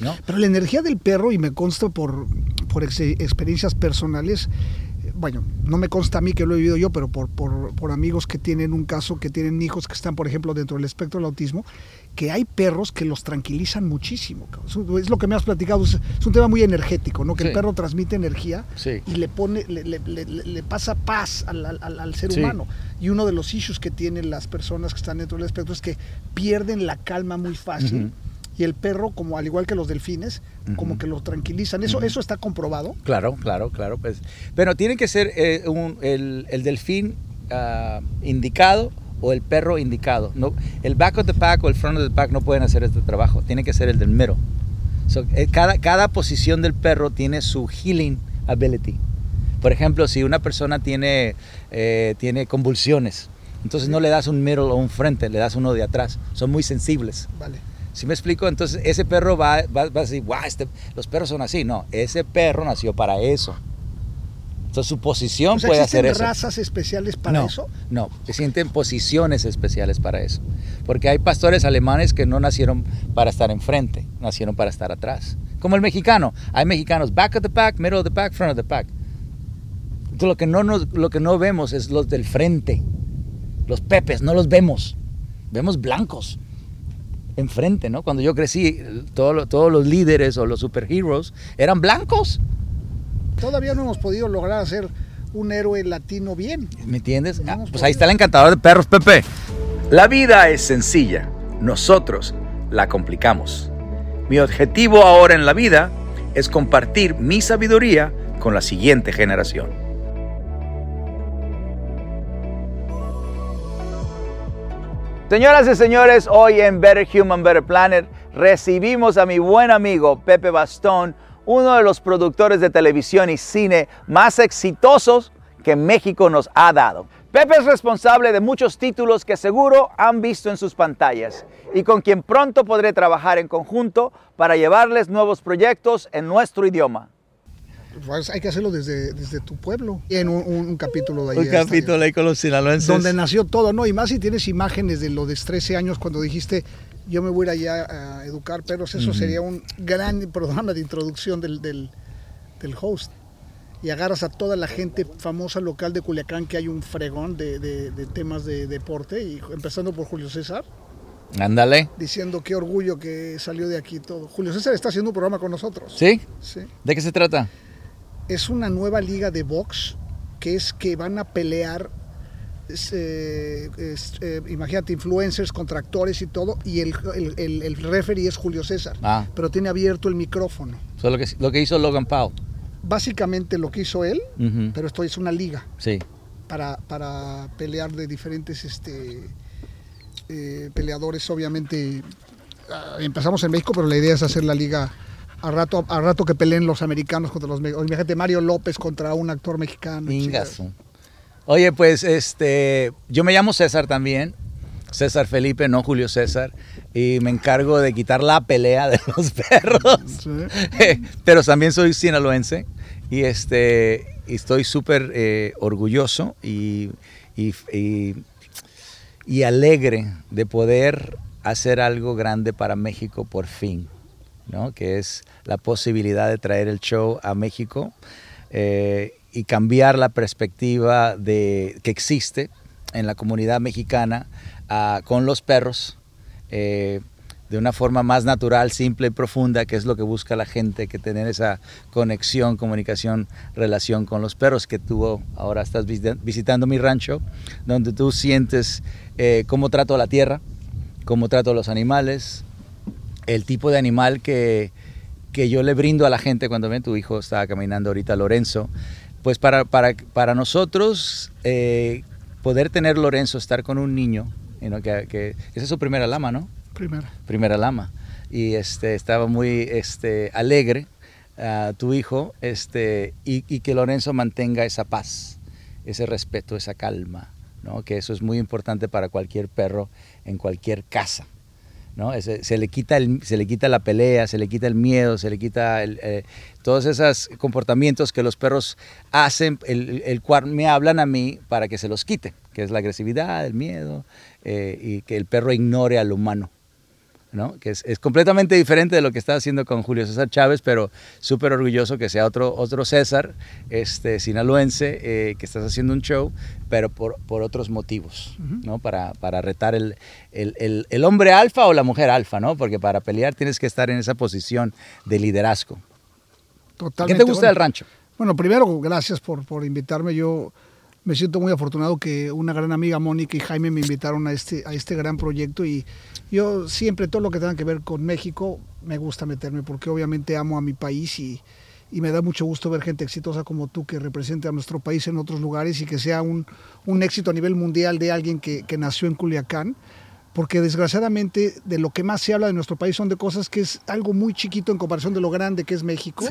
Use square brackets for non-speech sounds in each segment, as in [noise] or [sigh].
¿no? Pero la energía del perro, y me consta por, por ex- experiencias personales, bueno, no me consta a mí que lo he vivido yo, pero por, por, por amigos que tienen un caso, que tienen hijos que están, por ejemplo, dentro del espectro del autismo, que hay perros que los tranquilizan muchísimo. Es lo que me has platicado, es, un tema muy energético, ¿no? Que el perro transmite energía Sí. y le pone, le, le- le- le- le pasa paz al, al- ser Sí. humano. Y uno de los issues que tienen las personas que están dentro del espectro es que pierden la calma muy fácil. Y el perro, como al igual que los delfines, como que lo tranquilizan. Eso, eso está comprobado. Claro, claro, claro. Pues. Pero tiene que ser eh, un- el, el delfín ah, indicado o el perro indicado. No, el back of the pack o el front of the pack no pueden hacer este trabajo. Tiene que ser el del middle. So, eh, cada, cada posición del perro tiene su healing ability. Por ejemplo, si una persona tiene, eh, tiene convulsiones, entonces no le das un middle o un frente, le das uno de atrás. Son muy sensibles. Vale. ¿Sí me explico? Entonces ese perro va, va, va a decir, wow, este- los perros son así. No, ese perro nació para eso. Entonces su posición O sea, puede ¿existen hacer eso. razas especiales para no, eso? No, se sienten posiciones especiales para eso. Porque hay pastores alemanes que no nacieron para estar enfrente, nacieron para estar atrás. Como el mexicano. Hay mexicanos back of the pack, middle of the pack, front of the pack. Entonces, lo que no, nos- lo que no vemos es los del frente. Los pepes, no los vemos. Vemos blancos enfrente, ¿no? Cuando yo crecí, todo lo- todos los líderes o los superheroes eran blancos. Todavía no hemos podido lograr hacer un héroe latino bien. ¿Me entiendes? No Ah, pues ahí está el encantador de perros, Pepe. La vida es sencilla. Nosotros la complicamos. Mi objetivo ahora en la vida es compartir mi sabiduría con la siguiente generación. Señoras y señores, hoy en Better Human, Better Planet recibimos a mi buen amigo Pepe Bastón, uno de los productores de televisión y cine más exitosos que México nos ha dado. Pepe es responsable de muchos títulos que seguro han visto en sus pantallas y con quien pronto podré trabajar en conjunto para llevarles nuevos proyectos en nuestro idioma. Pues hay que hacerlo desde, desde tu pueblo. En un, un- un capítulo de ahí. está ahí con los sinaloenses. Donde nació todo, ¿no? Y más si tienes imágenes de lo de 13 años cuando dijiste, yo me voy a ir allá a educar perros, eso sería un gran programa de introducción del, del, del host. Y agarras a toda la gente famosa local de Culiacán, que hay un fregón de, de- de temas de deporte, y empezando por Julio César, Ándale. diciendo qué orgullo que salió de aquí todo. Julio César está haciendo un programa con nosotros. ¿Sí? Sí. ¿De qué se trata? Es una nueva liga de box que es que van a pelear, es, eh, es, eh, imagínate, influencers contra actores y todo, y el, el, el, el referee es Julio César, Ah. pero tiene abierto el micrófono. Es lo que, lo que hizo Logan Paul. Básicamente lo que hizo él, pero esto es una liga Sí. para, para pelear de diferentes este, eh, peleadores, obviamente. ah, empezamos en México, pero la idea es hacer la liga a rato, a rato que peleen los americanos contra los mexicanos. Imagínate Mario López contra un actor mexicano. Ingazo. Oye, pues este, yo me llamo César también, César Felipe, no Julio César, y me encargo de quitar la pelea de los [laughs] perros. Sí. Pero también soy sinaloense y este, y estoy súper eh, orgulloso y, y- y- y alegre de poder hacer algo grande para México por fin, ¿no? que es la posibilidad de traer el show a México eh, y cambiar la perspectiva de, que existe en la comunidad mexicana ah, con los perros. eh, de una forma más natural, simple y profunda, que es lo que busca la gente, que tener esa conexión, comunicación, relación con los perros, que tú ahora estás visi- visitando mi rancho, donde tú sientes eh, cómo trato la tierra, cómo trato a los animales, el tipo de animal que, que yo le brindo a la gente cuando ven, tu hijo estaba caminando ahorita, Lorenzo, pues para, para, para nosotros eh, poder tener Lorenzo, estar con un niño, you know, que, que esa es su primera lama, ¿no? Primera. primera lama y este estaba muy este alegre ah, tu hijo este y, y que Lorenzo mantenga esa paz ese respeto esa calma ¿no? que eso es muy importante para cualquier perro en cualquier casa ¿no? Ese- se, le quita el, se le quita la pelea, se le quita el miedo, se le quita el, eh, todos esos comportamientos que los perros hacen, el, el cual me hablan a mí para que se los quite, que es la agresividad, el miedo, eh, y que el perro ignore al humano. ¿No? que es, completamente diferente de lo que está haciendo con Julio César Chávez, pero súper orgulloso que sea otro, otro César este, sinaloense eh, que estás haciendo un show, pero por, por otros motivos, ¿no? para, para retar el, el, el, hombre alfa o la mujer alfa, ¿no? porque para pelear tienes que estar en esa posición de liderazgo. Totalmente. ¿Qué te gusta del rancho? Bueno, primero, gracias por, por invitarme. Yo me siento muy afortunado que una gran amiga Mónica y Jaime me invitaron a este, a este gran proyecto y yo siempre todo lo que tenga que ver con México me gusta meterme porque obviamente amo a mi país y, y me da mucho gusto ver gente exitosa como tú que represente a nuestro país en otros lugares y que sea un, un éxito a nivel mundial de alguien que, que nació en Culiacán porque desgraciadamente de lo que más se habla de nuestro país son de cosas que es algo muy chiquito en comparación de lo grande que es México.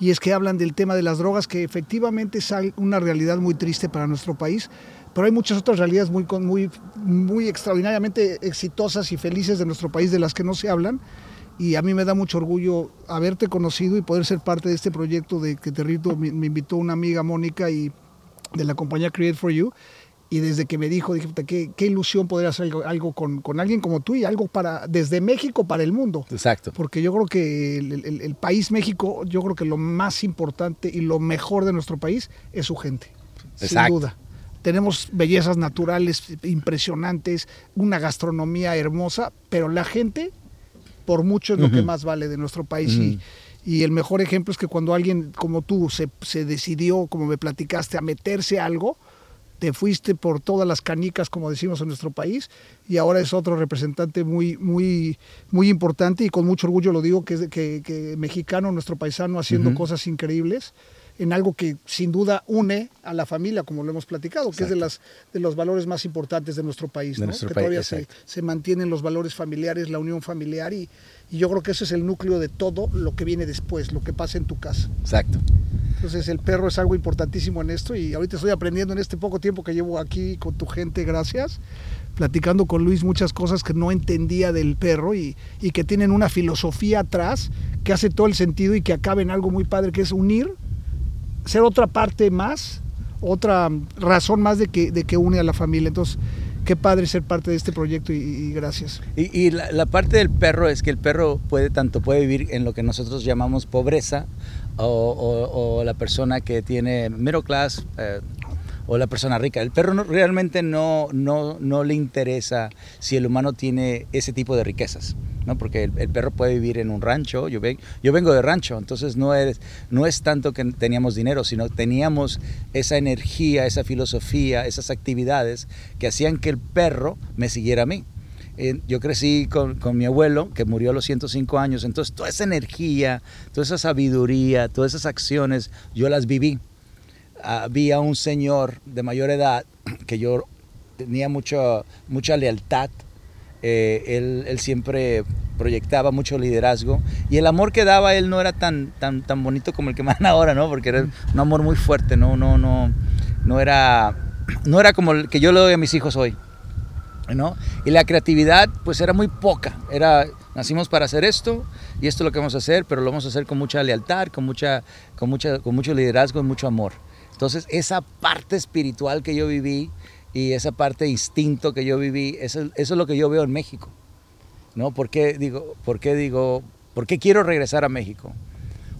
Y es que hablan del tema de las drogas, que efectivamente es una realidad muy triste para nuestro país, pero hay muchas otras realidades muy, muy, muy extraordinariamente exitosas y felices de nuestro país de las que no se hablan. Y a mí me da mucho orgullo haberte conocido y poder ser parte de este proyecto de que Territo me, me invitó una amiga Mónica y de la compañía Create for You y desde que me dijo, dije, qué, qué ilusión poder hacer algo, con, con, alguien como tú y algo para desde México para el mundo. Exacto. Porque yo creo que el, el, país México, yo creo que lo más importante y lo mejor de nuestro país es su gente. Sin duda. Tenemos bellezas naturales impresionantes, una gastronomía hermosa, pero la gente, por mucho, es lo que más vale de nuestro país. y, y, el mejor ejemplo es que cuando alguien como tú se, se decidió, como me platicaste, a meterse a algo, te fuiste por todas las canicas, como decimos en nuestro país, y ahora es otro representante muy, muy, muy importante y con mucho orgullo lo digo, que es que, que mexicano, nuestro paisano, haciendo cosas increíbles en algo que sin duda une a la familia, como lo hemos platicado, que es de, las, de los valores más importantes de nuestro país, que todavía se, se, mantienen los valores familiares, la unión familiar, y, y, yo creo que ese es el núcleo de todo lo que viene después, lo que pasa en tu casa. Exacto. Entonces el perro es algo importantísimo en esto y ahorita estoy aprendiendo en este poco tiempo que llevo aquí con tu gente, gracias, platicando con Luis muchas cosas que no entendía del perro y, y que tienen una filosofía atrás que hace todo el sentido y que acaba en algo muy padre, que es unir ser otra parte más, otra razón más de que, de que une a la familia. Entonces, qué padre ser parte de este proyecto y, gracias. Y, la, parte del perro es que el perro puede tanto puede vivir en lo que nosotros llamamos pobreza o, la persona que tiene middle class, eh, o la persona rica. El perro realmente no, no, no le interesa si el humano tiene ese tipo de riquezas. ¿No? porque el, perro puede vivir en un rancho, yo, yo vengo de rancho, entonces no es, no es tanto que teníamos dinero, sino teníamos esa energía, esa filosofía, esas actividades que hacían que el perro me siguiera a mí. Eh, yo crecí con, con, mi abuelo, que murió a los 105 años, entonces toda esa energía, toda esa sabiduría, todas esas acciones, yo las viví había un señor de mayor edad que yo tenía mucho, mucha lealtad. Eh, él, siempre proyectaba mucho liderazgo y el amor que daba él no era tan, tan, tan bonito como el que [laughs] me dan ahora, ¿no? Porque era un amor muy fuerte, no, no, no, no era, no era como el que yo le doy a mis hijos hoy, ¿no? Y la creatividad, pues era muy poca. Era, nacimos para hacer esto y esto es lo que vamos a hacer, pero lo vamos a hacer con mucha lealtad, con mucha, con mucha, con mucho liderazgo y mucho amor. Entonces, esa parte espiritual que yo viví y esa parte instinto que yo viví, eso, es lo que yo veo en México. ¿No? ¿Por qué digo, por qué digo, por qué quiero regresar a México?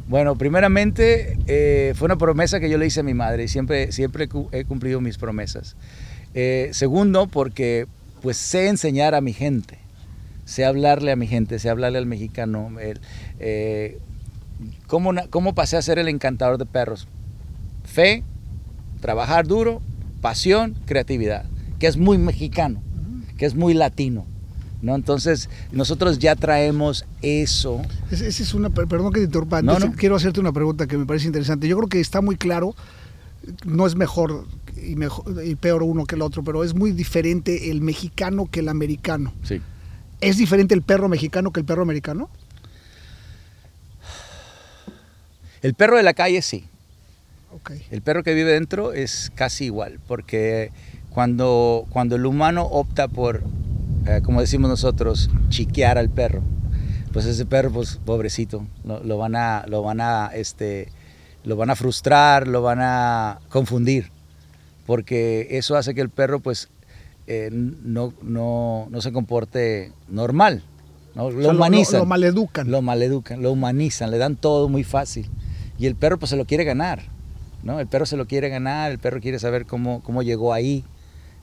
Bueno, primeramente eh, fue una promesa que yo le hice a mi madre y siempre, siempre he cumplido mis promesas. Eh, segundo, porque pues sé enseñar a mi gente, sé hablarle a mi gente, sé hablarle al mexicano. Eh, ¿cómo, ¿Cómo pasé a ser el encantador de perros? Fe, trabajar duro, pasión, creatividad, que es muy mexicano, que es muy latino. ¿no? Entonces, nosotros ya traemos eso. Esa es una, perdón que te interrumpa, quiero hacerte una pregunta que me parece interesante. Yo creo que está muy claro, no es mejor y, mejor y peor uno que el otro, pero es muy diferente el mexicano que el americano. Sí. ¿Es diferente el perro mexicano que el perro americano? El perro de la calle sí. El perro que vive dentro es casi igual, porque cuando, cuando el humano opta por, eh, como decimos nosotros, chiquear al perro, pues ese perro, pues pobrecito, lo, van a, lo van a, este, lo van a frustrar, lo van a confundir, porque eso hace que el perro, pues, eh, no, no, no se comporte normal, ¿no? O Lo sea, humanizan. Lo, maleducan. Lo maleducan, lo humanizan, le dan todo muy fácil. Y el perro pues se lo quiere ganar, ¿no? El perro se lo quiere ganar, el perro quiere saber cómo, cómo llegó ahí,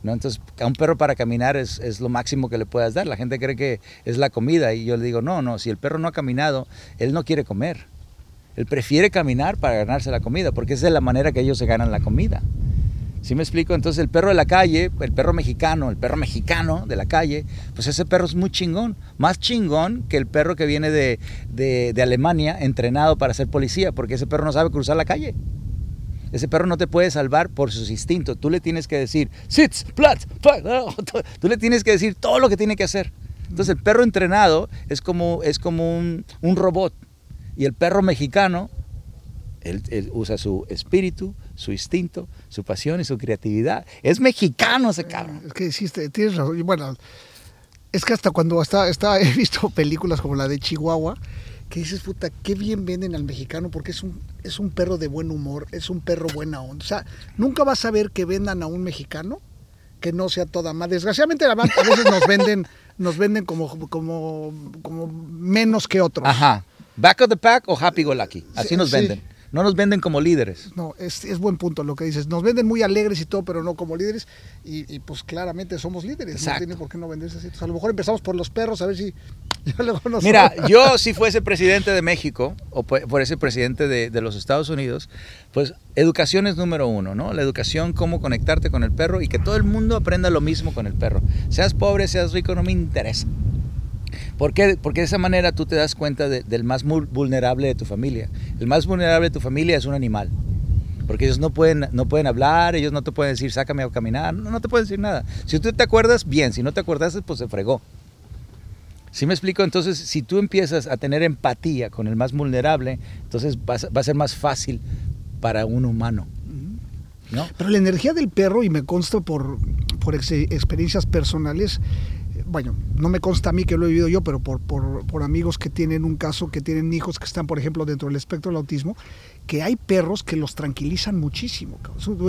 ¿no? Entonces, a un perro para caminar es, es lo máximo que le puedas dar. La gente cree que es la comida y yo le digo, no, no, si el perro no ha caminado, él no quiere comer. Él prefiere caminar para ganarse la comida, porque esa es la manera que ellos se ganan la comida. ¿Sí me explico? Entonces el perro de la calle, el perro mexicano, el perro mexicano de la calle, pues ese perro es muy chingón. Más chingón que el perro que viene de, de- de Alemania entrenado para ser policía, porque ese perro no sabe cruzar la calle. Ese perro no te puede salvar por sus instintos. Tú le tienes que decir, sits, plat, plat", ¿no? [laughs] Tú le tienes que decir todo lo que tiene que hacer. Entonces el perro entrenado es como, es como un, un robot. Y el perro mexicano, él, él usa su espíritu, su instinto, su pasión y su creatividad. Es mexicano ese cabrón. Es que hiciste, tienes razón. Bueno, es que hasta cuando está, está, he visto [laughs] películas como la de Chihuahua, que dices, puta, qué bien venden al mexicano porque es un, es un perro de buen humor, es un perro buena onda. O sea, nunca vas a ver que vendan a un mexicano que no sea toda más. Desgraciadamente a veces nos venden, nos venden como, como, como menos que otros. Ajá. Back of the pack o happy go lucky. Así Sí, nos sí. No nos venden como líderes. No, es, es buen punto lo que dices. Nos venden muy alegres y todo, pero no como líderes. Y, y, pues claramente somos líderes. Exacto. No tiene por qué no venderse así. Entonces, a lo mejor empezamos por los perros, a ver si [laughs] luego nos Mira, yo si fuese presidente de México o pu- fuese presidente de, de los Estados Unidos, pues educación es número uno, ¿no? La educación, cómo conectarte con el perro y que todo el mundo aprenda lo mismo con el perro. Seas pobre, seas rico, no me interesa. ¿Por qué? Porque de esa manera tú te das cuenta de- del más vulnerable de tu familia. El más vulnerable de tu familia es un animal. Porque ellos no pueden, no pueden hablar, ellos no te pueden decir, sácame a caminar, no, no te pueden decir nada. Si tú te acuerdas, bien, si no te acuerdas, pues se fregó. ¿Sí me explico? Entonces, si tú empiezas a tener empatía con el más vulnerable, entonces va a ser más fácil para un humano, ¿no? Pero la energía del perro, y me consta por, por ex- experiencias personales, bueno, no me consta a mí que lo he vivido yo, pero por, por, por amigos que tienen un caso, que tienen hijos que están, por ejemplo, dentro del espectro del autismo, que hay perros que los tranquilizan muchísimo.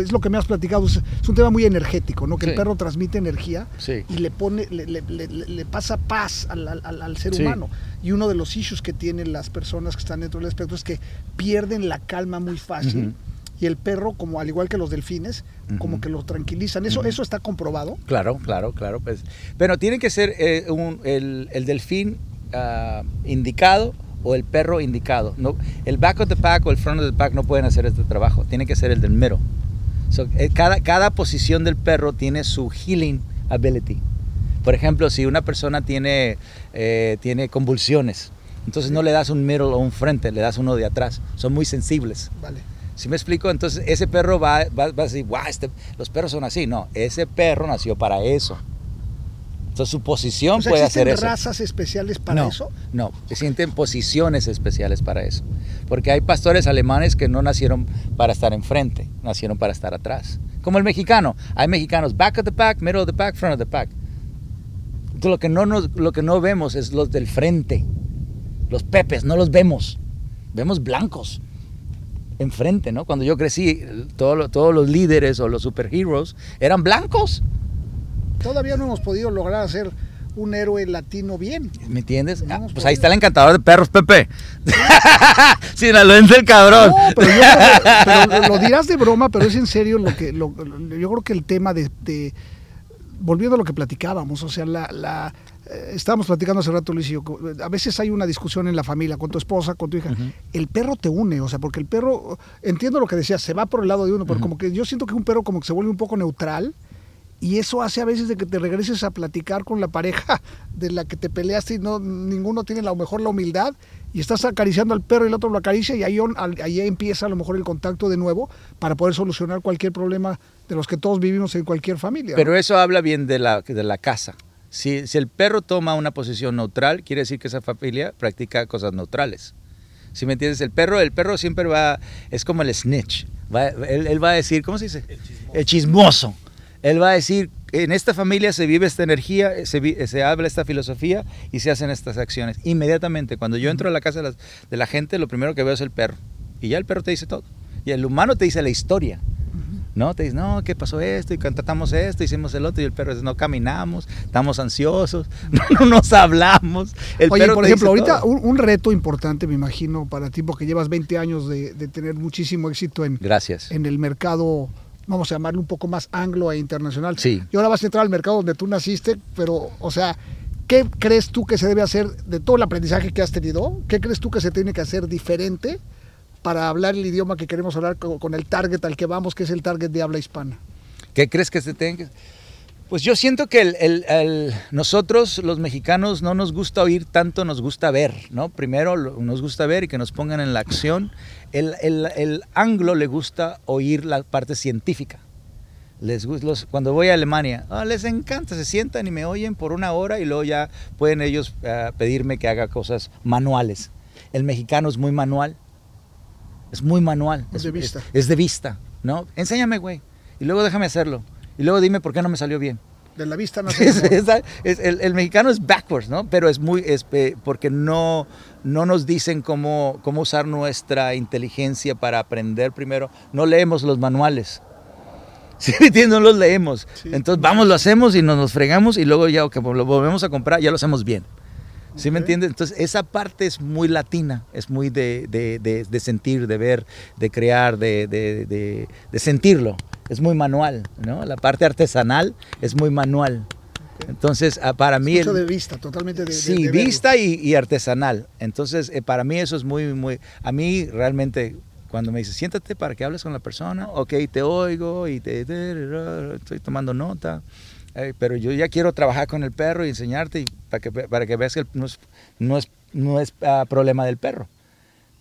Es lo que me has platicado, es, un tema muy energético, ¿no? Que el perro transmite energía Sí. y le pone, le, le- le- le- le pasa paz al, al- ser Sí. humano. Y uno de los issues que tienen las personas que están dentro del espectro es que pierden la calma muy fácil. Y el perro, como al igual que los delfines, como Ujú. que lo tranquilizan. Eso, Ujú. eso está comprobado. Claro, claro, claro. Pues. Pero tiene que ser eh, un- el, el delfín ah, indicado o el perro indicado. No, el back of the pack o el front of the pack no pueden hacer este trabajo. Tiene que ser el del middle. So, eh, cada, cada posición del perro tiene su healing ability. Por ejemplo, si una persona tiene, eh, tiene convulsiones, entonces no le das un middle o un frente, le das uno de atrás. Son muy sensibles. Vale. ¿Sí me explico? Entonces ese perro va, va, va a decir, "Guau, este- los perros son así. No, ese perro nació para eso. Entonces su posición O sea, puede ¿existen hacer eso. razas especiales para no, eso? No, se sienten posiciones especiales para eso. Porque hay pastores alemanes que no nacieron para estar enfrente, nacieron para estar atrás. Como el mexicano. Hay mexicanos back of the pack, middle of the pack, front of the pack. Entonces, lo que no, nos- lo que no vemos es los del frente. Los pepes, no los vemos. Vemos blancos enfrente, ¿no? Cuando yo crecí, todo todos los líderes o los superheroes eran blancos. Todavía no hemos podido lograr hacer un héroe latino bien. ¿Me entiendes? No Ah, pues podido. ahí está el encantador de perros, Pepe. [laughs] Sinaloense el cabrón. No, pero, yo [laughs] lo dirás de broma, pero es en serio lo que lo- yo creo que el tema de, de- volviendo a lo que platicábamos, o sea, la, la eh, estábamos platicando hace rato Luis y yo, a veces hay una discusión en la familia con tu esposa, con tu hija, el perro te une, o sea, porque el perro, entiendo lo que decías, se va por el lado de uno, pero como que yo siento que un perro como que se vuelve un poco neutral. Y eso hace a veces de que te regreses a platicar con la pareja [laughs] de la que te peleaste y no ninguno tiene a lo mejor la humildad y estás acariciando al perro y el otro lo acaricia y ahí, on- al- ahí empieza a lo mejor el contacto de nuevo para poder solucionar cualquier problema de los que todos vivimos en cualquier familia. ¿no? Pero eso habla bien de la, de la casa. Si, si el perro toma una posición neutral, quiere decir que esa familia practica cosas neutrales. Si me entiendes? El perro, el perro siempre va, es como el snitch. Va- él, él va a decir, ¿cómo se dice? El chismoso. Él va a decir, en esta familia se vive esta energía, se, vi- se habla esta filosofía y se hacen estas acciones. Inmediatamente, cuando yo entro a la casa de, las- de la gente, lo primero que veo es el perro. Y ya el perro te dice todo. Y el humano te dice la historia. ¿no? Te dicen, no, ¿qué pasó esto? Y contratamos esto, hicimos el otro, y el perro dice, no caminamos, estamos ansiosos, [laughs] no, nos hablamos. El Oye, perro por dice ejemplo, ahorita un, un reto importante, me imagino, para ti, porque llevas 20 años de, de tener muchísimo éxito en, Gracias. en el mercado, vamos a llamarlo un poco más anglo e internacional. Sí. Y ahora vas a entrar al mercado donde tú naciste, pero, o sea, ¿qué crees tú que se debe hacer de todo el aprendizaje que has tenido? ¿Qué crees tú que se tiene que hacer diferente para hablar el idioma que queremos hablar con, con el target al que vamos, que es el target de habla hispana? ¿Qué crees que se tenga que...? Pues yo siento que el- el- el- nosotros los mexicanos no nos gusta oír tanto, nos gusta ver, ¿no? Primero nos gusta ver y que nos pongan en la acción. El, el- el anglo le gusta oír la parte científica. Les los- cuando voy a Alemania, ah, les encanta, se sientan y me oyen por una hora y luego ya pueden ellos ah, pedirme que haga cosas manuales. El mexicano es muy manual, es muy manual. Es de vista. Es, de vista, ¿no? Enséñame, güey, y luego déjame hacerlo. Y luego dime por qué no me salió bien. De la vista [laughs] es- es- el, el mexicano es backwards, ¿no? Pero es muy, es, eh, porque no, no nos dicen cómo, cómo usar nuestra inteligencia para aprender primero. No leemos los manuales. [laughs] ¿Sí? No los leemos. Sí. Entonces vamos, lo hacemos y nos los fregamos y luego ya que lo volvemos a comprar, ya lo hacemos bien. ¿Sí me entiendes? Entonces esa parte es muy latina, es muy de, de- de- de sentir, de ver, de crear, de, de- de- de sentirlo. Es muy manual, ¿no? La parte artesanal es muy manual. Entonces, ah, para mí... Mucho el- de vista, totalmente de, Sí, vista y, y artesanal. Entonces, eh, para mí eso es muy, muy... A mí realmente, cuando me dice, siéntate para que hables con la persona, ok, te oigo y te... Estoy tomando nota. Pero yo ya quiero trabajar con el perro y enseñarte y para que, para que veas que no es, no es, no es ah, problema del perro.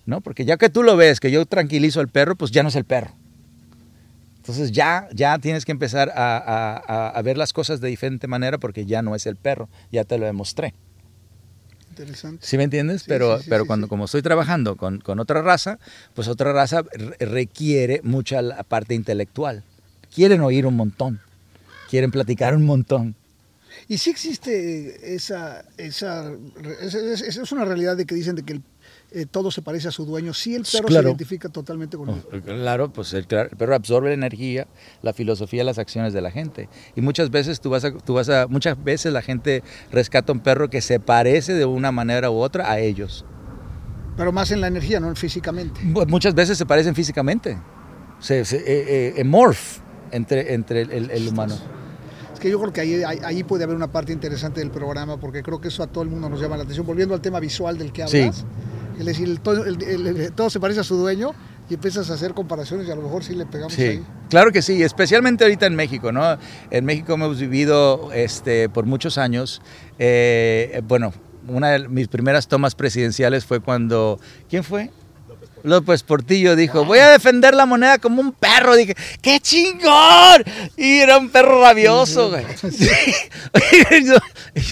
¿no? Porque ya que tú lo ves, que yo tranquilizo al perro, pues ya no es el perro. Entonces ya, ya tienes que empezar a, a- a- ver las cosas de diferente manera porque ya no es el perro, ya te lo demostré. Interesante. ¿Sí me entiendes? Sí, pero sí, sí, pero cuando como estoy trabajando con, con otra raza, pues otra raza re- requiere mucha la parte intelectual. Quieren oír un montón, quieren platicar un montón. Y sí existe esa, esa, esa, esa- esa es una realidad de que dicen de que el- eh, todo se parece a su dueño. Sí, el perro Claro. se identifica totalmente con él. Oh, Claro, pues el, el perro absorbe la energía, la filosofía, las acciones de la gente. Y muchas veces tú vas a, tú vas a, muchas veces la gente rescata un perro que se parece de una manera u otra a ellos. Pero más en la energía, no físicamente. Mu- Muchas veces se parecen físicamente. Se, se- eh, eh, morph entre, entre el, el- el humano. Que yo creo que ahí, ahí, puede haber una parte interesante del programa, porque creo que eso a todo el mundo nos llama la atención. Volviendo al tema visual del que Sí. hablas, es decir, el todo, el- el- el- todo se parece a su dueño y empiezas a hacer comparaciones y a lo mejor sí le pegamos Sí, ahí. claro que sí, especialmente ahorita en México, ¿no? En México hemos vivido este, por muchos años. eh, bueno, una de mis primeras tomas presidenciales fue cuando. ¿Quién fue? López Portillo dijo, voy a defender la moneda como un perro. Dije, ¡qué chingón! Y era un perro rabioso, güey. [laughs] Sí.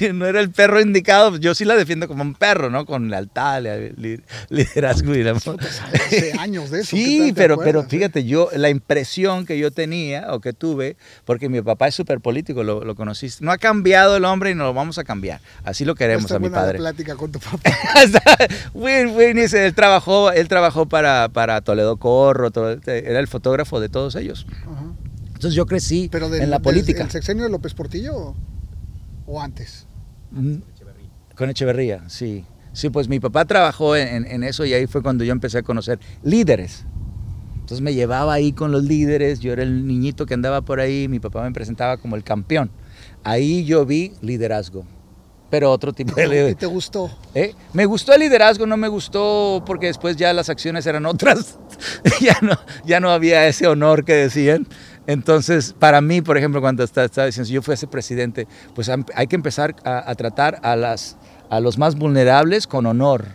[laughs] no, era el perro indicado. Yo sí la defiendo como un perro, ¿no? Con lealtad, li- liderazgo y la... Hace años de eso. ¿qué Sí, pero, pero eh? fíjate, yo la impresión que yo tenía o que tuve, porque mi papá es súper político, lo, lo conociste, no ha cambiado el hombre y no lo vamos a cambiar. Así lo queremos Está a mi padre. plática con tu [laughs] papá. Win, Win, él trabajó, él trabajó para, para Toledo Corro, todo- era el fotógrafo de todos ellos. Ajá. Entonces yo crecí Pero del, en la política. ¿El sexenio de López Portillo o, o antes? Mm, Con Echeverría, sí. Sí, pues mi papá trabajó en, en- en eso y ahí fue cuando yo empecé a conocer líderes. Entonces me llevaba ahí con los líderes, yo era el niñito que andaba por ahí, mi papá me presentaba como el campeón. Ahí yo vi liderazgo, pero otro tipo de [laughs] ¿Y liderazgo. te gustó? ¿Eh? Me gustó el liderazgo, no me gustó porque después ya las acciones eran otras, [laughs] ya, no, ya no había ese honor que decían. Entonces, para mí, por ejemplo, cuando estaba, diciendo, si yo fuese presidente, pues hay que empezar a, a tratar a, las, a los más vulnerables con honor,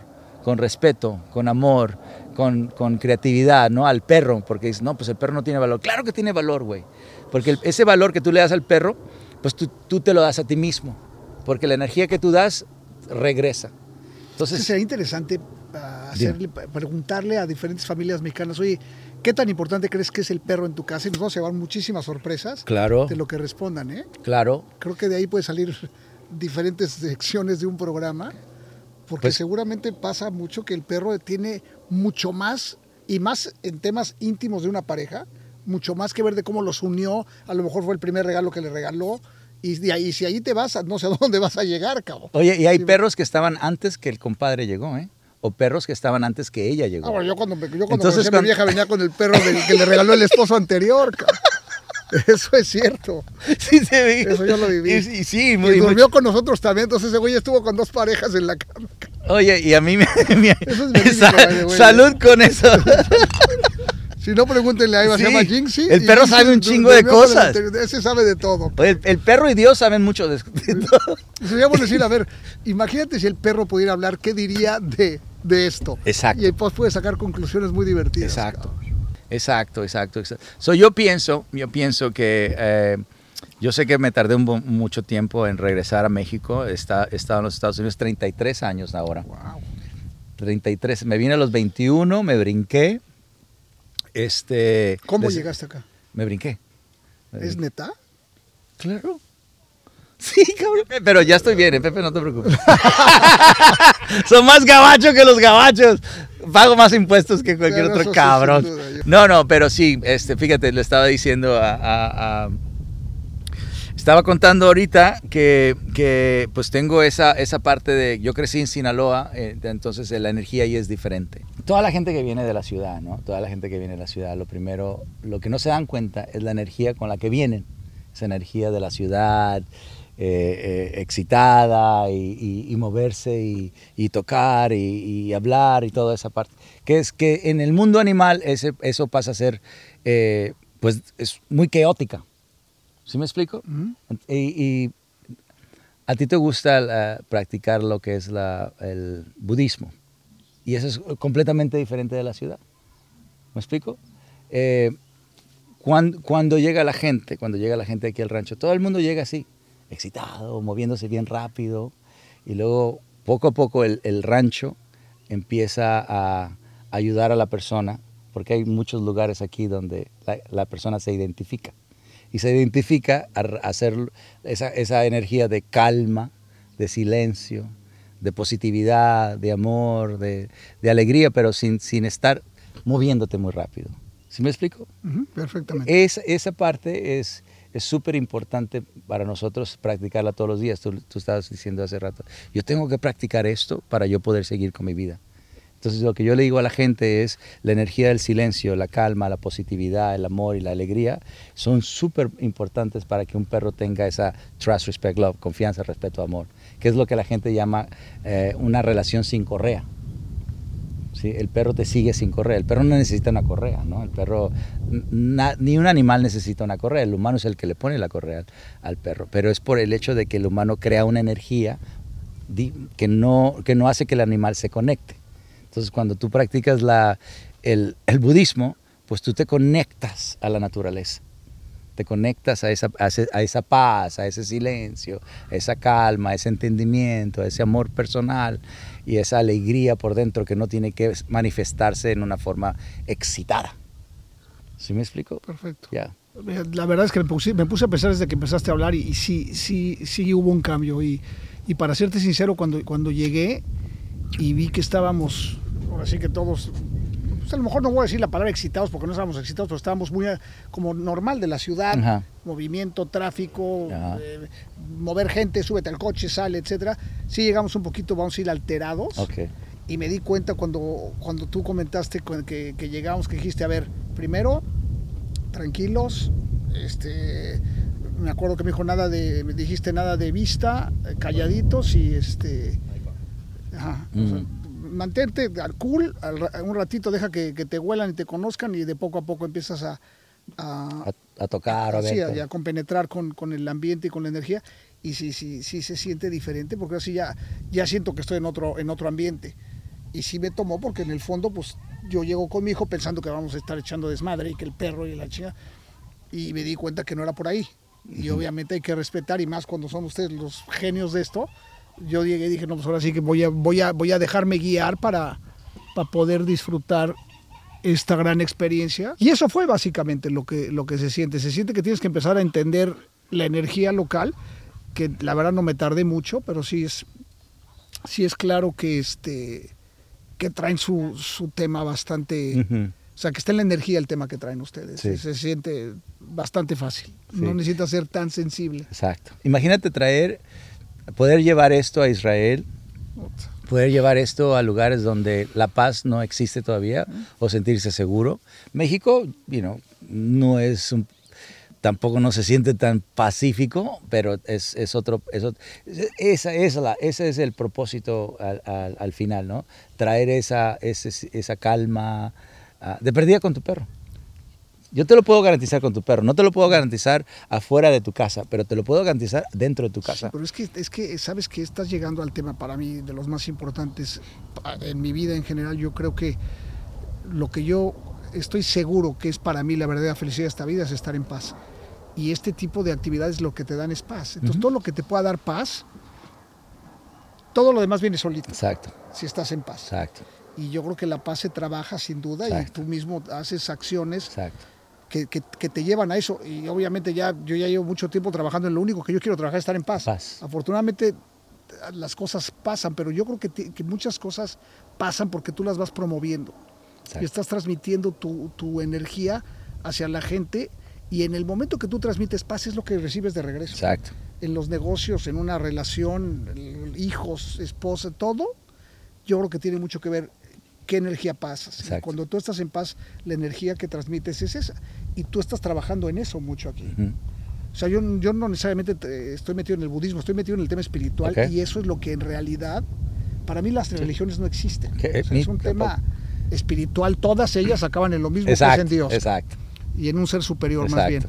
con respeto, con amor, con, con creatividad, ¿no? Al perro, porque dices, no, pues el perro no tiene valor. Claro que tiene valor, güey. Porque el- ese valor que tú le das al perro, pues tú, tú te lo das a ti mismo. Porque la energía que tú das regresa. Entonces sería interesante ah, hacerle, preguntarle a diferentes familias mexicanas, oye, ¿qué tan importante crees que es el perro en tu casa? Y nos vamos a llevar muchísimas sorpresas claro, de lo que respondan, ¿eh? claro. Creo que de ahí puede salir diferentes secciones de un programa, porque Pues- seguramente pasa mucho que el perro tiene mucho más, y más en temas íntimos de una pareja, mucho más que ver de cómo los unió. A lo mejor fue el primer regalo que le regaló. Y, de ahí, si ahí te vas, no sé a [laughs] dónde vas a llegar, cabrón. Oye, y hay perros que estaban antes que el compadre llegó, ¿eh? O perros que estaban antes que ella llegó. Ah, bueno, yo cuando, me- yo cuando Entonces, cuando- mi vieja venía con el perro del- que le regaló el esposo anterior, cabrón. [laughs] Eso es cierto. Sí, se ve. Eso yo lo viví. Y, y sí, Y muy, durmió con nosotros también, entonces ese güey estuvo con dos parejas en la cama. Oye, y a mí me... [laughs] me- Eso es the way. salud con eso. Si no, pregúntenle a Eva, Sí, se llama Jinxie. el perro sabe un chingo de cosas. Ese sabe de todo. El, el perro y Dios saben mucho de, de todo. Seríamos decir, a ver, imagínate si el perro pudiera hablar, ¿qué diría de, de esto? Exacto. Y después puede sacar conclusiones muy divertidas. Exacto. Exacto, exacto, exacto. So, yo pienso, yo pienso que eh, yo sé que me tardé un, mucho tiempo en regresar a México. Está, he estado en los Estados Unidos 33 años ahora. Wow. 33. Me vine a los 21, me brinqué. Este, ¿Cómo llegaste acá? Me brinqué. ¿Es neta? Claro. Sí, cabrón. Pero ya estoy bien, eh, Pepe, no te preocupes. [laughs] Son más gabachos que los gabachos. Pago más impuestos que cualquier Claro, otro cabrón. sin duda, yo- No, no, pero sí, este, fíjate, le estaba diciendo a, a- a- Estaba contando ahorita que, que, pues tengo esa, esa parte de... Yo crecí en Sinaloa, eh, entonces eh, la energía ahí es diferente. Toda la gente que viene de la ciudad, ¿no? Toda la gente que viene de la ciudad, lo primero, lo que no se dan cuenta es la energía con la que vienen. Esa energía de la ciudad, eh, eh, excitada y, y- y moverse y, y tocar y, hablar y toda esa parte. Que es que en el mundo animal ese, eso pasa a ser, eh, pues es muy caótica. ¿Sí me explico? Y, y a ti te gusta la- practicar lo que es la- el budismo. Y eso es completamente diferente de la ciudad. ¿Me explico? Eh, cuando, llega la gente, cuando llega la gente aquí al rancho, todo el mundo llega así, excitado, moviéndose bien rápido. Y luego, poco a poco, el, rancho empieza a ayudar a la persona, porque hay muchos lugares aquí donde la, persona se identifica. Y se identifica a hacer esa energía de calma, de silencio, de positividad, de amor, de, de alegría, pero sin, sin estar moviéndote muy rápido. ¿Sí me explico? Perfectamente. Es, esa parte es es súper importante para nosotros practicarla todos los días. Tú, tú estabas diciendo hace rato, yo tengo que practicar esto para yo poder seguir con mi vida. Entonces lo que yo le digo a la gente es la energía del silencio, la calma, la positividad, el amor y la alegría son súper importantes para que un perro tenga esa trust, respect, love, confianza, respeto, amor, que es lo que la gente llama eh, una relación sin correa. ¿sí? El perro te sigue sin correa. El perro no necesita una correa, ¿no? El perro, ni un animal necesita una correa. El humano es el que le pone la correa al, perro. Pero es por el hecho de que el humano crea una energía que no, que no hace que el animal se conecte. Entonces, cuando tú practicas el budismo, pues tú te conectas a la naturaleza. Te conectas a esa, a, ese- a esa paz, a ese silencio, a esa calma, a ese entendimiento, a ese amor personal y esa alegría por dentro que no tiene que manifestarse en una forma excitada. ¿Sí me explico? Perfecto. Ya. Mira, La verdad es que me puse, me puse a pensar desde que empezaste a hablar y, y sí, sí, sí hubo un cambio. Y, y para serte sincero, cuando, cuando llegué y vi que estábamos, ahora sí que todos, pues a lo mejor no voy a decir la palabra excitados porque no estábamos excitados, pero estábamos muy a- como normal de la ciudad, Ajá. movimiento, tráfico, eh, mover gente, súbete al coche, sale, etcétera. Sí llegamos un poquito, vamos a ir alterados. Y me di cuenta cuando, cuando tú comentaste que, que llegamos, que dijiste, a ver, primero, tranquilos, este, me acuerdo que me dijo nada de, me dijiste nada de vista, eh, calladitos y este, ajá, o sea, mantente al cool, al un ratito deja que, que te huelan y te conozcan y de poco a poco empiezas a, a, A, a tocar, a sí, ver. a, a compenetrar con, con el ambiente y con la energía y sí, sí, sí se siente diferente porque así ya, ya siento que estoy en otro, en otro ambiente. Y sí me tomó porque en el fondo pues yo llego con mi hijo pensando que vamos a estar echando desmadre y que el perro y la chica y me di cuenta que no era por ahí. Y obviamente hay que respetar y más cuando son ustedes los genios de esto. Yo llegué y dije, no, pues ahora sí que voy a, voy a, voy a dejarme guiar para, para poder disfrutar esta gran experiencia. Y eso fue básicamente lo que, lo que se siente. Se siente que tienes que empezar a entender la energía local, que la verdad no me tardé mucho, pero sí es, sí es claro que, este, que traen su, su tema bastante. O sea, que está en la energía el tema que traen ustedes. Sí. Se siente bastante fácil. Sí. No necesita ser tan sensible. Exacto. Imagínate traer, poder llevar esto a Israel, poder llevar esto a lugares donde la paz no existe todavía o sentirse seguro. México, you know, no es un, tampoco no se siente tan pacífico, pero es, es otro, es ot- esa, es la, ese es el propósito al, al- al final, ¿no? Traer esa, ese- esa calma, ah, de perdida con tu perro. Yo te lo puedo garantizar con tu perro, no te lo puedo garantizar afuera de tu casa, pero te lo puedo garantizar dentro de tu Sí, casa. pero es que, es que sabes que estás llegando al tema para mí de los más importantes en mi vida en general. Yo creo que lo que yo estoy seguro que es para mí la verdadera felicidad de esta vida es estar en paz. Y este tipo de actividades lo que te dan es paz. Entonces, todo lo que te pueda dar paz, todo lo demás viene solito, Exacto, si estás en paz. exacto, Y yo creo que la paz se trabaja sin duda y tú mismo haces acciones exacto. Que, que- que te llevan a eso. Y obviamente ya yo ya llevo mucho tiempo trabajando en lo único que yo quiero trabajar es estar en paz. Paz. Afortunadamente las cosas pasan, pero yo creo que, que muchas cosas pasan porque tú las vas promoviendo y estás transmitiendo tu, tu energía hacia la gente y en el momento que tú transmites paz es lo que recibes de regreso. Exacto. En los negocios, en una relación, el- hijos, esposa, todo, yo creo que tiene mucho que ver qué energía pasas. Exacto. Cuando tú estás en paz, la energía que transmites es esa. Y tú estás trabajando en eso mucho aquí. O sea, yo, yo no necesariamente te- estoy metido en el budismo, estoy metido en el tema espiritual y eso es lo que en realidad, para mí las religiones no existen. O sea, es un tema espiritual, todas ellas acaban en lo mismo que es en Dios exacto, y en un ser superior más bien.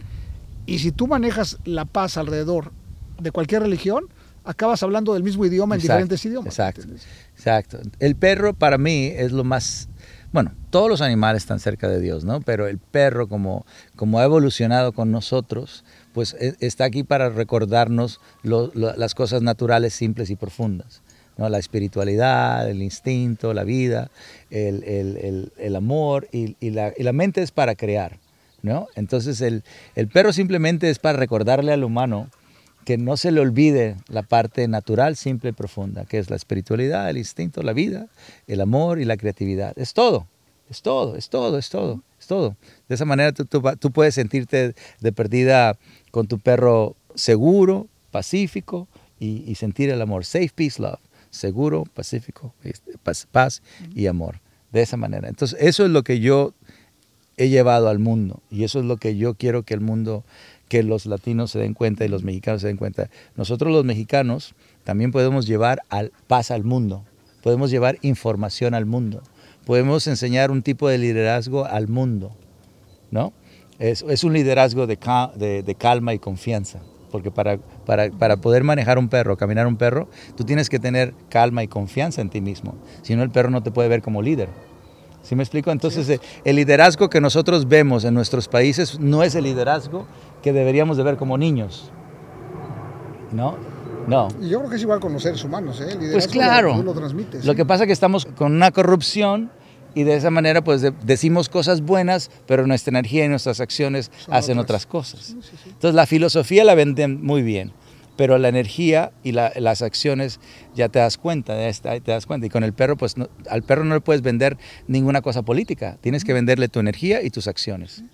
Y si tú manejas la paz alrededor de cualquier religión, acabas hablando del mismo idioma en Exacto, diferentes idiomas. exacto. ¿entiendes? Exacto. El perro para mí es lo más, bueno, todos los animales están cerca de Dios, ¿no? Pero el perro como, como ha evolucionado con nosotros, pues e- está aquí para recordarnos las cosas naturales, simples y profundas. ¿no? La espiritualidad, el instinto, la vida, el, el- el- el amor y, y la, y la mente es para crear. ¿no? Entonces el, el perro simplemente es para recordarle al humano que no se le olvide la parte natural, simple y profunda, que es la espiritualidad, el instinto, la vida, el amor y la creatividad. Es todo, es todo, es todo, es todo, es todo. De esa manera tú, tú puedes sentirte de perdida con tu perro seguro, pacífico y, sentir el amor. Safe, peace, love. Seguro, pacífico, este, paz y amor. De esa manera. Entonces, eso es lo que yo he llevado al mundo y eso es lo que yo quiero que el mundo, que los latinos se den cuenta y los mexicanos se den cuenta. Nosotros los mexicanos también podemos llevar al, paz al mundo, podemos llevar información al mundo, podemos enseñar un tipo de liderazgo al mundo, ¿no? Es, es un liderazgo de, ca- de- de calma y confianza, porque para, para, para poder manejar un perro, caminar un perro, tú tienes que tener calma y confianza en ti mismo, si no el perro no te puede ver como líder. ¿Sí me explico? Entonces, el liderazgo que nosotros vemos en nuestros países no es el liderazgo que deberíamos de ver como niños. ¿No? No. Y yo creo que es igual con los seres humanos, ¿eh? El Pues claro. Lo, lo transmites. Lo ¿sí? que pasa es que estamos con una corrupción y de esa manera pues de- decimos cosas buenas, pero nuestra energía y nuestras acciones Son hacen otras. otras cosas. Sí, sí. Entonces la filosofía la venden muy bien, pero la energía y la- las acciones ya te das cuenta, te das cuenta. Y con el perro, pues no- al perro no le puedes vender ninguna cosa política, tienes que venderle tu energía y tus acciones.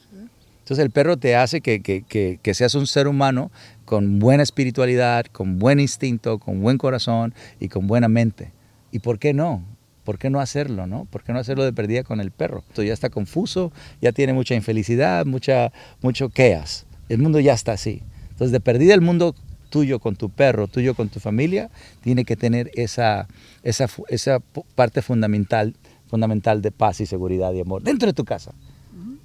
Entonces el perro te hace que, seas un ser humano con buena espiritualidad, con buen instinto, con buen corazón y con buena mente. ¿Y por qué no? ¿Por qué no hacerlo, no? ¿Por qué no hacerlo de perdida con el perro? Esto ya está confuso, ya tiene mucha infelicidad, mucha, mucho chaos. El mundo ya está así. Entonces, de perdida el mundo tuyo con tu perro, tuyo con tu familia, tiene que tener esa, esa, esa parte fundamental, fundamental de paz y seguridad y amor dentro de tu casa.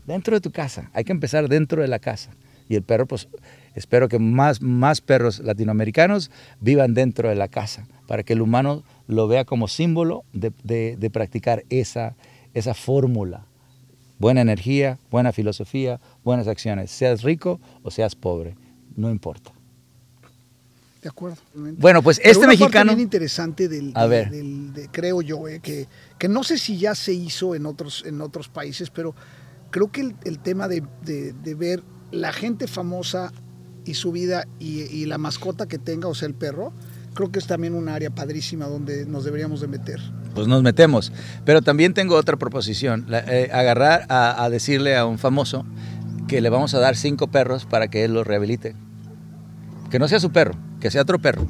Dentro de tu casa. Hay que empezar dentro de la casa. Y el perro, pues, espero que más, más perros latinoamericanos vivan dentro de la casa, para que el humano lo vea como símbolo de, de- de practicar esa, esa fórmula. Buena energía, buena filosofía, buenas acciones. Seas rico o seas pobre, no importa. De acuerdo. Bueno, pues Pero este una parte mexicano... bien interesante del, A de- ver. del- de- creo yo, eh, que, que no sé si ya se hizo en otros, en otros países, pero creo que el, el tema de, de- de ver la gente famosa y su vida y, y la mascota que tenga, o sea, el perro, creo que es también un área padrísima donde nos deberíamos de meter. pues nos metemos. Pero también tengo otra proposición, la- eh, agarrar a, a decirle a un famoso que le vamos a dar cinco perros para que él los rehabilite. Que no sea su perro, que sea otro perro.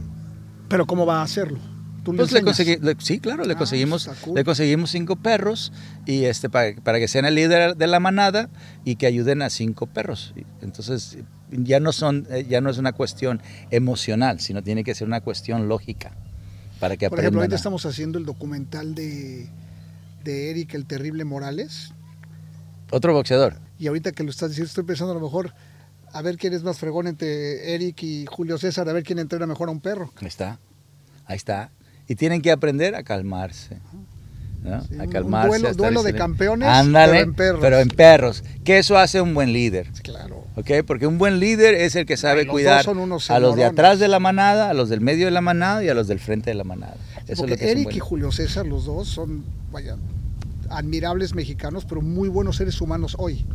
Pero ¿cómo va a hacerlo? ¿Tú le Pues le conseguí- le- sí, claro, le Ah, conseguimos, cool. le conseguimos cinco perros y este para, para que sean el líder de la manada y que ayuden a cinco perros. Entonces ya no son, eh, ya no es una cuestión emocional, sino tiene que ser una cuestión lógica para que Por ejemplo, aprendan. ahorita a- estamos haciendo el documental de, de Eric el Terrible Morales. Otro boxeador. Y ahorita que lo estás diciendo, estoy pensando a lo mejor a ver quién es más fregón entre Eric y Julio César, a ver quién entrena mejor a un perro. Ahí está, ahí está. Y tienen que aprender a calmarse. ¿no? Sí, a un calmarse. duelo- a estar duelo de silencio. campeones, Ándale, pero en perros. pero en perros. Que eso hace un buen líder. Claro. ¿ok? Porque un buen líder es el que sabe cuidar dos son unos a los de atrás de la manada, a los del medio de la manada y a los del frente de la manada. Eso es Porque lo que es un Eric buen- y Julio César, los dos, son, vaya, admirables mexicanos, pero muy buenos seres humanos hoy.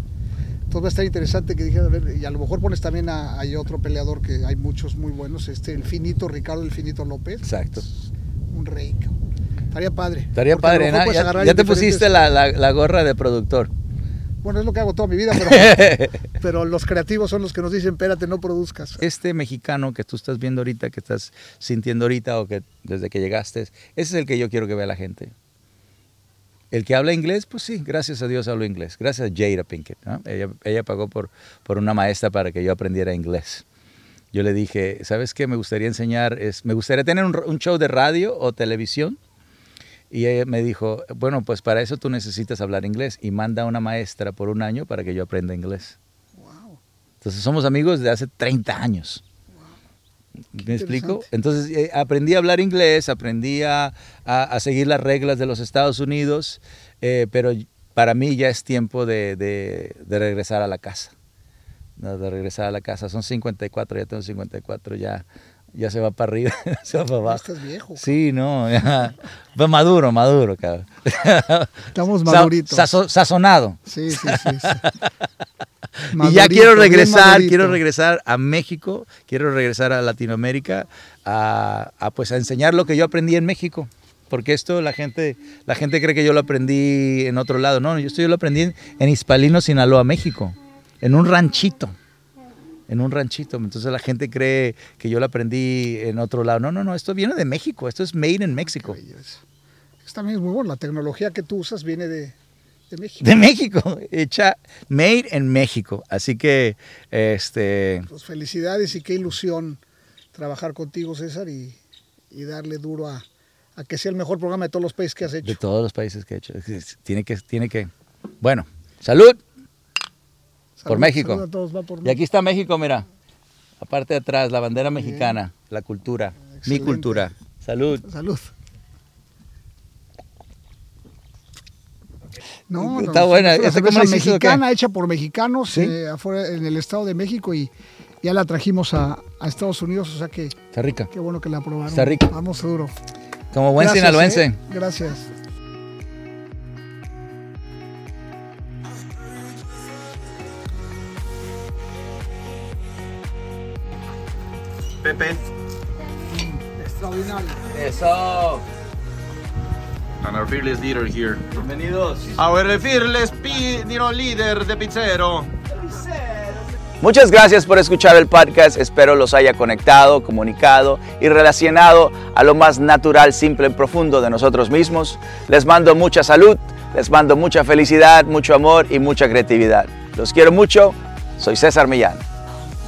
Entonces va a estar interesante que dijeran, a ver, y a lo mejor pones también a, hay otro peleador que hay muchos muy buenos, este, el finito, Ricardo el finito López, Exacto. Un rey. Estaría padre. Estaría padre, ¿no? Ya, ya te pusiste la, la- la gorra de productor. Bueno, es lo que hago toda mi vida, pero, [laughs] pero los creativos son los que nos dicen, espérate, no produzcas. Este mexicano que tú estás viendo ahorita, que estás sintiendo ahorita o que desde que llegaste, ese es el que yo quiero que vea la gente. El que habla inglés, pues sí, gracias a Dios hablo inglés. Gracias a Jada Pinkett. ¿no? Ella, ella pagó por, por una maestra para que yo aprendiera inglés. Yo le dije, ¿sabes qué? Me gustaría enseñar, es, me gustaría tener un, un show de radio o televisión. Y ella me dijo, bueno, pues para eso tú necesitas hablar inglés y manda a una maestra por un año para que yo aprenda inglés. Wow. Entonces somos amigos de hace 30 años. ¿Me explico? Entonces eh, aprendí a hablar inglés, aprendí a, a- a seguir las reglas de los Estados Unidos, eh, pero para mí ya es tiempo de, de- de regresar a la casa. De regresar a la casa. Son 54, ya tengo 54, ya, ya se va para arriba, [laughs] se va para abajo. estás viejo. Sí, no, [laughs] ya. Va maduro, maduro, cabrón. Estamos Sa- maduritos. sazo- sazonado. Sí, sí, sí. [laughs] sí. Y ya quiero regresar, quiero regresar a México, quiero regresar a Latinoamérica a, a, pues a enseñar lo que yo aprendí en México. Porque esto la gente, la gente cree que yo lo aprendí en otro lado. No, yo esto yo lo aprendí en, en Hispalino, Sinaloa, México. En un ranchito. En un ranchito. Entonces la gente cree que yo lo aprendí en otro lado. No, no, no. Esto viene de México. Esto es made in México. Eso también es muy bueno. La tecnología que tú usas viene de, de México. De México. Hecha made in México. Así que, este... Pues felicidades y qué ilusión trabajar contigo, César, y, y darle duro a, a que sea el mejor programa de todos los países que has De hecho. todos los países que he hecho. Tiene que, tiene que. Bueno, salud. Por México. salud a todos, va por Y aquí está México, mira. Aparte de atrás, la bandera mexicana, la cultura, mi cultura. Salud. Salud. No, Está no, buena. Es una ¿Esta cómo cerveza la mexicana hecha por mexicanos ¿Sí? eh, afuera en el Estado de México y ya la trajimos a, a Estados Unidos, o sea que Está rica. qué bueno que la probaron. Está rica. Vamos duro. Como buen Gracias, sinaloense. eh. Gracias. Pepe. Extraordinario. Eso. And our fearless leader here. Bienvenidos. Our fearless pi- you know, líder de pizzero. Muchas gracias por escuchar el podcast. Espero los haya conectado, comunicado y relacionado a lo más natural, simple y profundo de nosotros mismos. Les mando mucha salud, les mando mucha felicidad, mucho amor y mucha creatividad. Los quiero mucho. Soy César Millán.